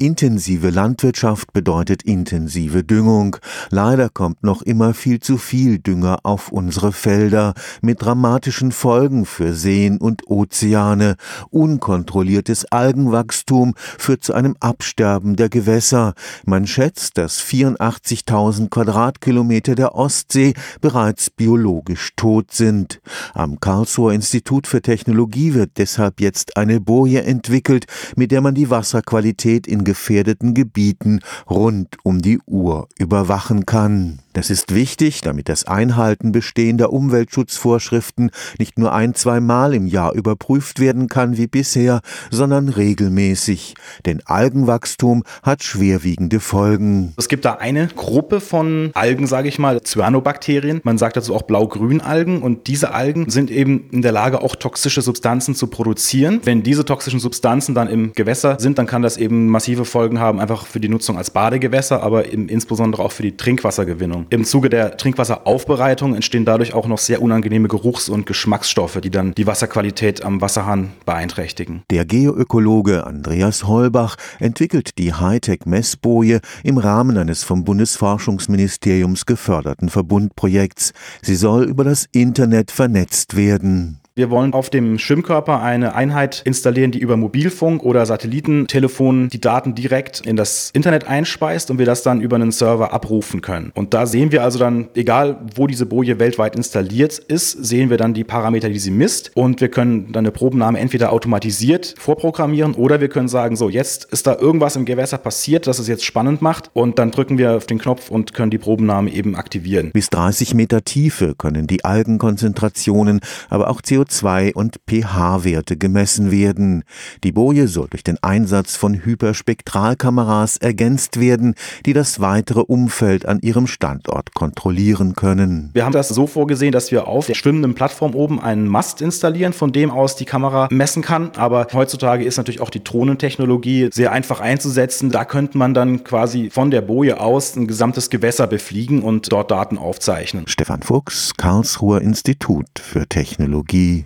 Intensive Landwirtschaft bedeutet intensive Düngung. Leider kommt noch immer viel zu viel Dünger auf unsere Felder mit dramatischen Folgen für Seen und Ozeane. Unkontrolliertes Algenwachstum führt zu einem Absterben der Gewässer. Man schätzt, dass 84.000 Quadratkilometer der Ostsee bereits biologisch tot sind. Am Karlsruher Institut für Technologie wird deshalb jetzt eine Boje entwickelt, mit der man die Wasserqualität in gefährdeten Gebieten rund um die Uhr überwachen kann. Das ist wichtig, damit das Einhalten bestehender Umweltschutzvorschriften nicht nur ein, zweimal im Jahr überprüft werden kann wie bisher, sondern regelmäßig. Denn Algenwachstum hat schwerwiegende Folgen. Es gibt da eine Gruppe von Algen, sage ich mal, Cyanobakterien. Man sagt dazu auch Blau-Grün-Algen. Und diese Algen sind eben in der Lage, auch toxische Substanzen zu produzieren. Wenn diese toxischen Substanzen dann im Gewässer sind, dann kann das eben massive Folgen haben, einfach für die Nutzung als Badegewässer, aber insbesondere auch für die Trinkwassergewinnung. Im Zuge der Trinkwasseraufbereitung entstehen dadurch auch noch sehr unangenehme Geruchs- und Geschmacksstoffe, die dann die Wasserqualität am Wasserhahn beeinträchtigen. Der Geoökologe Andreas Holbach entwickelt die Hightech-Messboje im Rahmen eines vom Bundesforschungsministeriums geförderten Verbundprojekts. Sie soll über das Internet vernetzt werden. Wir wollen auf dem Schwimmkörper eine Einheit installieren, die über Mobilfunk oder Satellitentelefon die Daten direkt in das Internet einspeist und wir das dann über einen Server abrufen können. Und da sehen wir also dann, egal wo diese Boje weltweit installiert ist, sehen wir dann die Parameter, die sie misst und wir können dann eine Probennahme entweder automatisiert vorprogrammieren oder wir können sagen, so jetzt ist da irgendwas im Gewässer passiert, das es jetzt spannend macht und dann drücken wir auf den Knopf und können die Probennahme eben aktivieren. Bis 30 Meter Tiefe können die Algenkonzentrationen, aber auch CO2 CO2 und pH-Werte gemessen werden. Die Boje soll durch den Einsatz von Hyperspektralkameras ergänzt werden, die das weitere Umfeld an ihrem Standort kontrollieren können. Wir haben das so vorgesehen, dass wir auf der schwimmenden Plattform oben einen Mast installieren, von dem aus die Kamera messen kann. Aber heutzutage ist natürlich auch die Drohnentechnologie sehr einfach einzusetzen. Da könnte man dann quasi von der Boje aus ein gesamtes Gewässer befliegen und dort Daten aufzeichnen. Stefan Fuchs, Karlsruher Institut für Technologie